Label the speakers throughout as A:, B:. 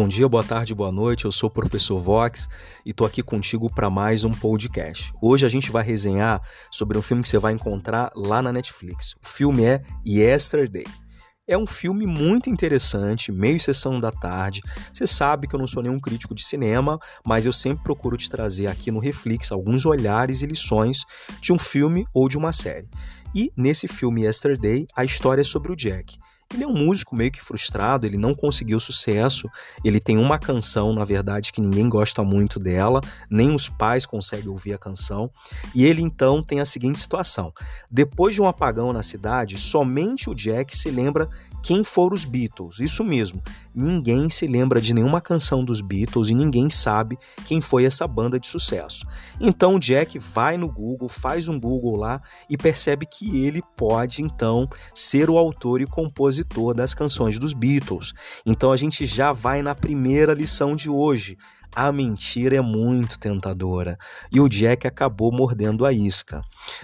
A: Bom dia, boa tarde, boa noite. Eu sou o professor Vox e tô aqui contigo para mais um podcast. Hoje a gente vai resenhar sobre um filme que você vai encontrar lá na Netflix. O filme é Yesterday. É um filme muito interessante, meio sessão da tarde. Você sabe que eu não sou nenhum crítico de cinema, mas eu sempre procuro te trazer aqui no Reflex alguns olhares e lições de um filme ou de uma série. E nesse filme Yesterday, a história é sobre o Jack. Ele é um músico meio que frustrado, ele não conseguiu sucesso. Ele tem uma canção, na verdade, que ninguém gosta muito dela, nem os pais conseguem ouvir a canção. E ele então tem a seguinte situação: depois de um apagão na cidade, somente o Jack se lembra quem foram os Beatles. Isso mesmo, ninguém se lembra de nenhuma canção dos Beatles e ninguém sabe quem foi essa banda de sucesso. Então o Jack vai no Google, faz um Google lá e percebe que ele pode então ser o autor e compositor das canções dos Beatles. Então a gente já vai na primeira lição de hoje a mentira é muito tentadora e o Jack acabou mordendo a isca.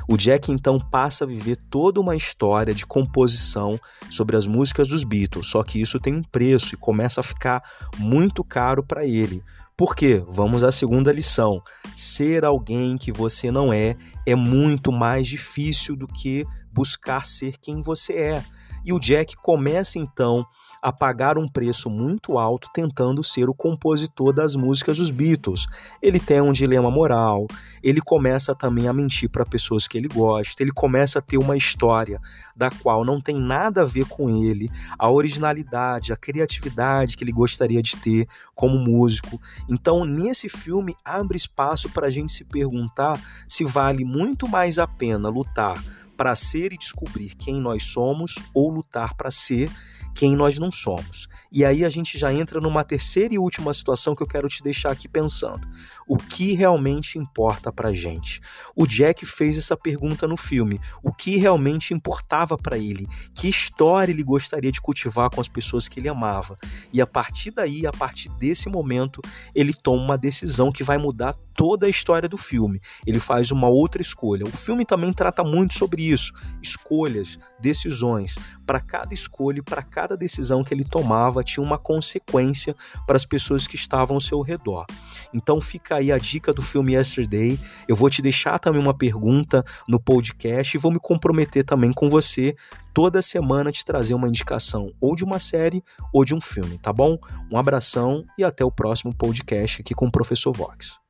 A: O Jack então passa a viver toda uma história de composição sobre as músicas dos Beatles, só que isso tem um preço e começa a ficar muito caro para ele. Por quê? Vamos à segunda lição. Ser alguém que você não é é muito mais difícil do que buscar ser quem você é. E o Jack começa então a pagar um preço muito alto tentando ser o compositor das músicas dos Beatles. Ele tem um dilema moral, ele começa também a mentir para pessoas que ele gosta, ele começa a ter uma história da qual não tem nada a ver com ele, a originalidade, a criatividade que ele gostaria de ter como músico. Então, nesse filme, abre espaço para a gente se perguntar se vale muito mais a pena lutar para ser e descobrir quem nós somos ou lutar para ser quem nós não somos. E aí a gente já entra numa terceira e última situação que eu quero te deixar aqui pensando. O que realmente importa pra gente? O Jack fez essa pergunta no filme. O que realmente importava para ele? Que história ele gostaria de cultivar com as pessoas que ele amava? E a partir daí, a partir desse momento, ele toma uma decisão que vai mudar toda a história do filme. Ele faz uma outra escolha. O filme também trata muito sobre isso, escolhas, decisões. Para cada escolha, para cada decisão que ele tomava, tinha uma consequência para as pessoas que estavam ao seu redor. Então fica aí a dica do filme Yesterday. Eu vou te deixar também uma pergunta no podcast e vou me comprometer também com você toda semana te trazer uma indicação ou de uma série ou de um filme, tá bom? Um abração e até o próximo podcast aqui com o professor Vox.